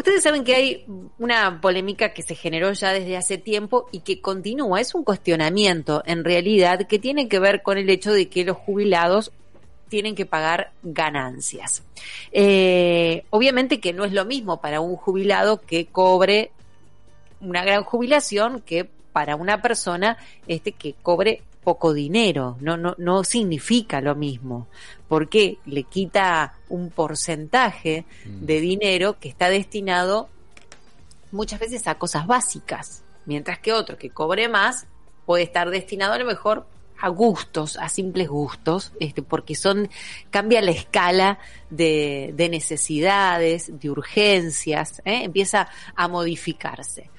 Ustedes saben que hay una polémica que se generó ya desde hace tiempo y que continúa. Es un cuestionamiento, en realidad, que tiene que ver con el hecho de que los jubilados tienen que pagar ganancias. Eh, obviamente que no es lo mismo para un jubilado que cobre una gran jubilación que para una persona este que cobre poco dinero, no, no, no significa lo mismo, porque le quita un porcentaje Mm. de dinero que está destinado muchas veces a cosas básicas, mientras que otro que cobre más puede estar destinado a lo mejor a gustos, a simples gustos, este, porque son, cambia la escala de, de necesidades, de urgencias, ¿eh? empieza a modificarse.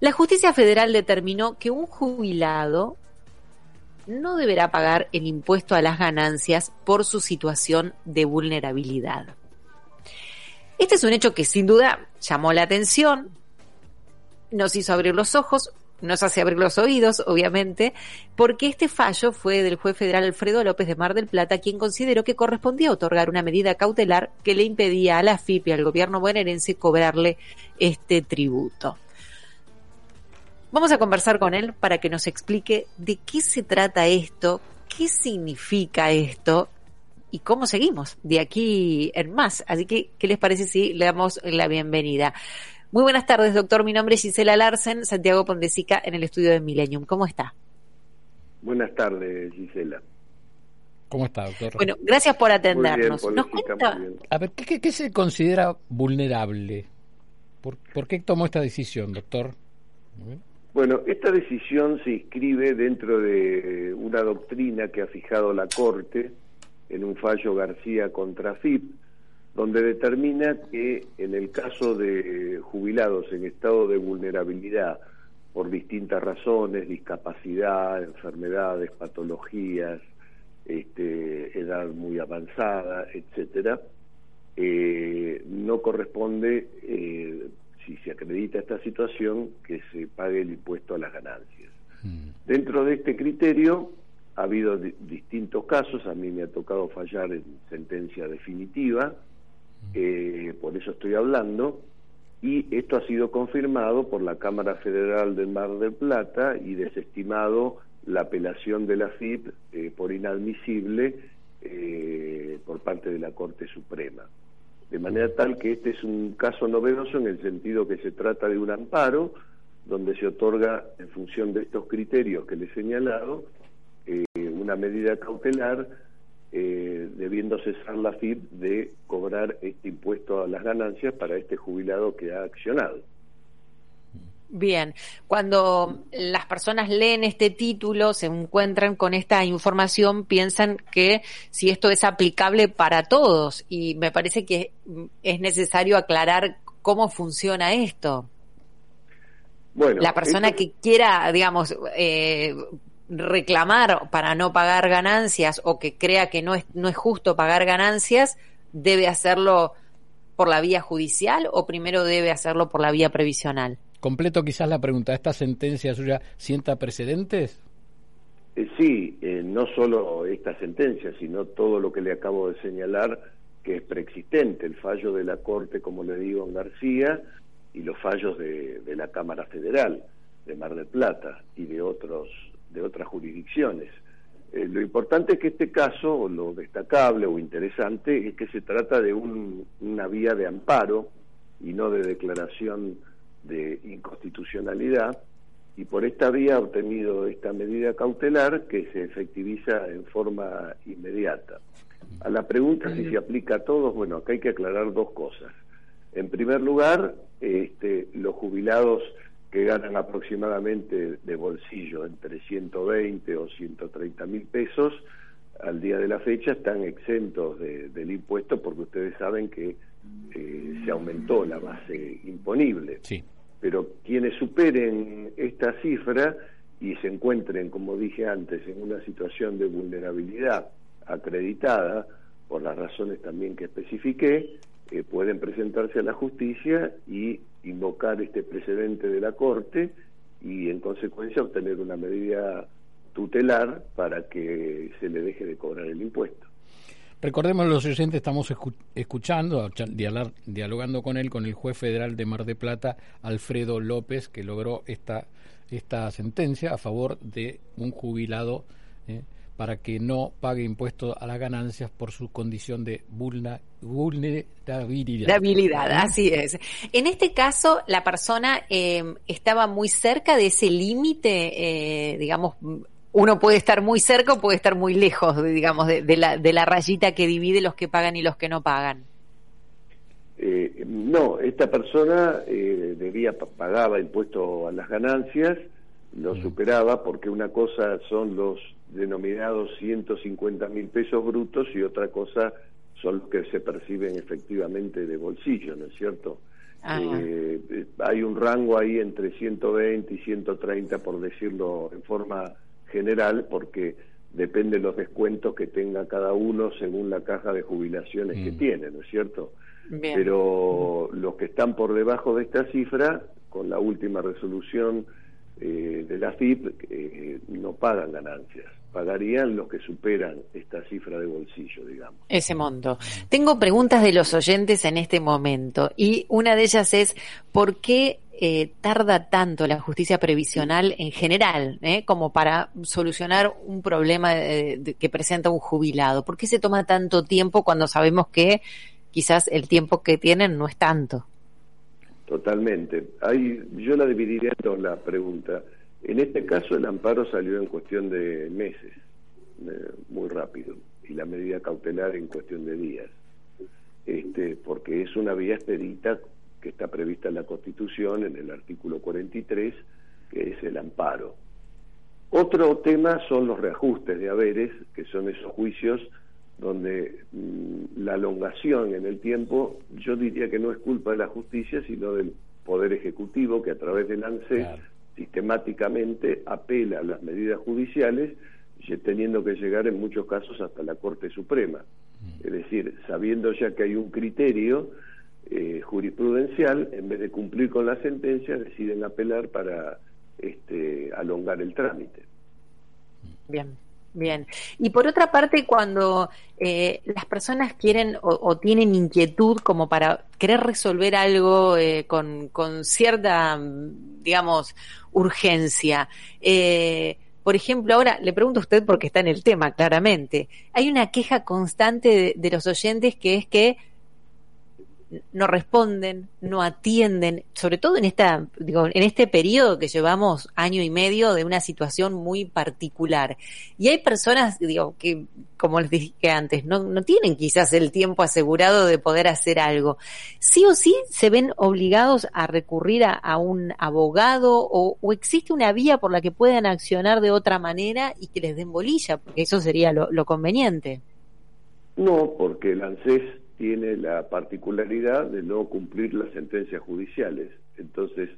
La justicia federal determinó que un jubilado no deberá pagar el impuesto a las ganancias por su situación de vulnerabilidad. Este es un hecho que sin duda llamó la atención, nos hizo abrir los ojos, nos hace abrir los oídos, obviamente, porque este fallo fue del juez federal Alfredo López de Mar del Plata, quien consideró que correspondía otorgar una medida cautelar que le impedía a la FIP y al gobierno bonaerense cobrarle este tributo. Vamos a conversar con él para que nos explique de qué se trata esto, qué significa esto y cómo seguimos de aquí en más. Así que, ¿qué les parece si le damos la bienvenida? Muy buenas tardes, doctor. Mi nombre es Gisela Larsen, Santiago Pondesica, en el estudio de Millennium. ¿Cómo está? Buenas tardes, Gisela. ¿Cómo está, doctor? Bueno, gracias por Muy bien, atendernos. ¿Nos Política, cuenta? muy bien. A ver, ¿qué, qué, qué se considera vulnerable? ¿Por, por qué tomó esta decisión, doctor? Bueno, esta decisión se inscribe dentro de una doctrina que ha fijado la Corte en un fallo García contra FIP, donde determina que en el caso de jubilados en estado de vulnerabilidad por distintas razones, discapacidad, enfermedades, patologías, este, edad muy avanzada, etcétera, eh, no corresponde, eh, si se acredita esta situación, que se pague el impuesto a las ganancias. Mm. Dentro de este criterio ha habido di- distintos casos, a mí me ha tocado fallar en sentencia definitiva, eh, por eso estoy hablando, y esto ha sido confirmado por la Cámara Federal del Mar del Plata y desestimado la apelación de la FIP eh, por inadmisible eh, por parte de la Corte Suprema. De manera tal que este es un caso novedoso en el sentido que se trata de un amparo donde se otorga, en función de estos criterios que le he señalado, eh, una medida cautelar eh, debiendo cesar la FIP de cobrar este impuesto a las ganancias para este jubilado que ha accionado. Bien, cuando las personas leen este título, se encuentran con esta información, piensan que si esto es aplicable para todos y me parece que es necesario aclarar cómo funciona esto. Bueno, La persona esto- que quiera, digamos, eh, reclamar para no pagar ganancias o que crea que no es, no es justo pagar ganancias, debe hacerlo por la vía judicial o primero debe hacerlo por la vía previsional. Completo quizás la pregunta, ¿esta sentencia suya sienta precedentes? Eh, sí, eh, no solo esta sentencia, sino todo lo que le acabo de señalar que es preexistente, el fallo de la Corte, como le digo, en García, y los fallos de, la Cámara Federal de Mar del Plata y de otros de otras jurisdicciones. Eh, lo importante es que este caso, lo destacable o interesante, es que se trata de un- una vía de amparo y no de declaración de inconstitucionalidad, y por esta vía ha obtenido esta medida cautelar que se efectiviza en forma inmediata. A la pregunta si se aplica a todos, bueno, acá hay que aclarar dos cosas. En primer lugar, este, los jubilados que ganan aproximadamente de bolsillo entre 120 o 130 mil pesos, al día de la fecha están exentos de- del impuesto porque ustedes saben que eh, se aumentó la base imponible. Sí. Pero quienes superen esta cifra y se encuentren, como dije antes, en una situación de vulnerabilidad acreditada, por las razones también que especifiqué, eh, pueden presentarse a la justicia y invocar este precedente de la Corte y en consecuencia obtener una medida tutelar para que se le deje de cobrar el impuesto. Recordemos los oyentes, estamos escuchando, dialogando con él, con el juez federal de Mar de Plata, Alfredo López, que logró esta, esta sentencia a favor de un jubilado eh, para que no pague impuestos a las ganancias por su condición de vulnerabilidad. así es. En este caso, la persona eh, estaba muy cerca de ese límite, eh, digamos, uno puede estar muy cerca o puede estar muy lejos, digamos, de, la, de la rayita que divide los que pagan y los que no pagan. Eh, no, esta persona eh, debía pagaba impuesto a las ganancias, lo mm. superaba porque una cosa son los denominados 150 mil pesos brutos y otra cosa son los que se perciben efectivamente de bolsillo, ¿no es cierto? Eh, hay un rango ahí entre 120 y 130, por decirlo en forma general porque depende de los descuentos que tenga cada uno según la caja de jubilaciones que mm. tiene, ¿no es cierto? Pero los que están por debajo de esta cifra, con la última resolución eh, de la FIP, eh, no pagan ganancias pagarían los que superan esta cifra de bolsillo, digamos. Ese monto. Tengo preguntas de los oyentes en este momento y una de ellas es, ¿por qué eh, tarda tanto la justicia previsional en general, eh, como para solucionar un problema que presenta un jubilado? ¿Por qué se toma tanto tiempo cuando sabemos que quizás el tiempo que tienen no es tanto? Totalmente. Hay, yo la dividiría en dos la pregunta. En este caso el amparo salió en cuestión de meses, eh, muy rápido, y la medida cautelar en cuestión de días, este, porque es una vía expedita que está prevista en la Constitución, en el artículo 43, que es el amparo. Otro tema son los reajustes de haberes, que son esos juicios donde mm, la elongación en el tiempo, yo diría que no es culpa de la justicia, sino del Poder Ejecutivo, que a través del ANSES sistemáticamente apela a las medidas judiciales, teniendo que llegar en muchos casos hasta la Corte Suprema. Mm. Es decir, sabiendo ya que hay un criterio eh, jurisprudencial, en vez de cumplir con la sentencia, deciden apelar para este, alongar el trámite. Bien. Bien. Y por otra parte, cuando eh, las personas quieren o, tienen inquietud como para querer resolver algo eh, con, con, cierta, digamos, urgencia, eh, por ejemplo, ahora le pregunto a usted porque está en el tema, claramente. Hay una queja constante de los oyentes que es que no responden, no atienden, sobre todo en esta, digo, en este periodo que llevamos año y medio de una situación muy particular. Y hay personas, digo, que, como les dije antes, no, no tienen quizás el tiempo asegurado de poder hacer algo. Sí o sí se ven obligados a recurrir a, un abogado o, existe una vía por la que puedan accionar de otra manera y que les den bolilla, porque eso sería lo, lo conveniente. No, porque el ANSES tiene la particularidad de no cumplir las sentencias judiciales. Entonces,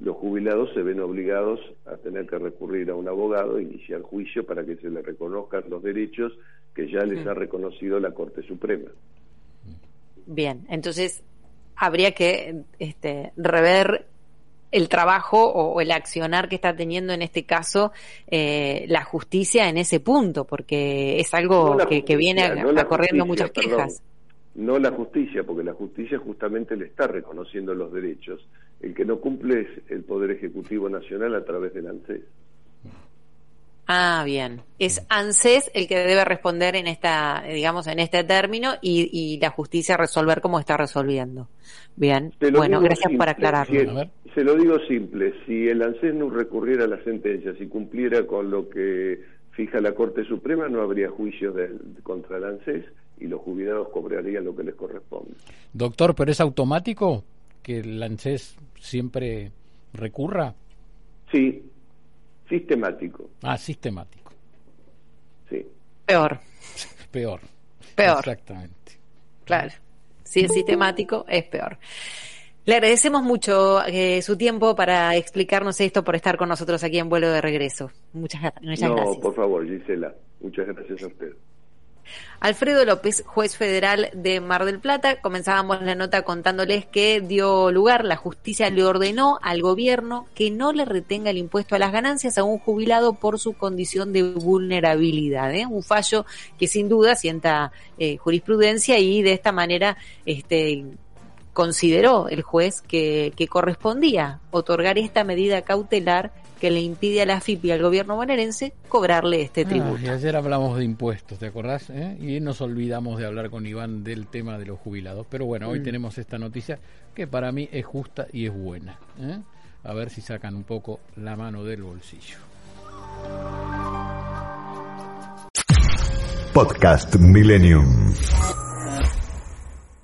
los jubilados se ven obligados a tener que recurrir a un abogado e iniciar juicio para que se les reconozcan los derechos que ya les ha reconocido la Corte Suprema. Bien, entonces habría que este, rever el trabajo o, el accionar que está teniendo en este caso eh, la justicia en ese punto, porque es algo que, viene acorriendo muchas quejas no la justicia, porque la justicia justamente le está reconociendo los derechos. El que no cumple es el Poder Ejecutivo Nacional a través del ANSES. Ah, bien. Es ANSES el que debe responder en esta, digamos, en este término y, la justicia resolver como está resolviendo. Bien. Bueno, gracias por aclararlo. se lo digo simple. Si el ANSES no recurriera a la sentencia, si cumpliera con lo que fija la Corte Suprema, no habría juicio contra el ANSES y los jubilados cobrarían lo que les corresponde. Doctor, ¿pero es automático que el ANSES siempre recurra? Sí, sistemático. Ah, sistemático. Sí. Peor. Peor. Peor. Exactamente. Claro. Si es sistemático, es peor. Le agradecemos mucho eh, su tiempo para explicarnos esto, por estar con nosotros aquí en vuelo de regreso. Muchas, muchas no, gracias. por favor, Gisela. Muchas gracias a usted. Alfredo López, juez federal de Mar del Plata, comenzábamos la nota contándoles que dio lugar, la justicia le ordenó al gobierno que no le retenga el impuesto a las ganancias a un jubilado por su condición de vulnerabilidad. ¿eh? Un fallo que sin duda sienta eh, jurisprudencia y de esta manera este, consideró el juez que, que correspondía otorgar esta medida cautelar que le impide a la FIP y al gobierno bonaerense cobrarle este Ah, tributo. y ayer hablamos de impuestos, ¿te acordás? eh? Y nos olvidamos de hablar con Iván del tema de los jubilados. Pero bueno, hoy Mm. tenemos esta noticia que para mí es justa y es buena. ¿eh? A ver si sacan un poco la mano del bolsillo. Podcast Millennium.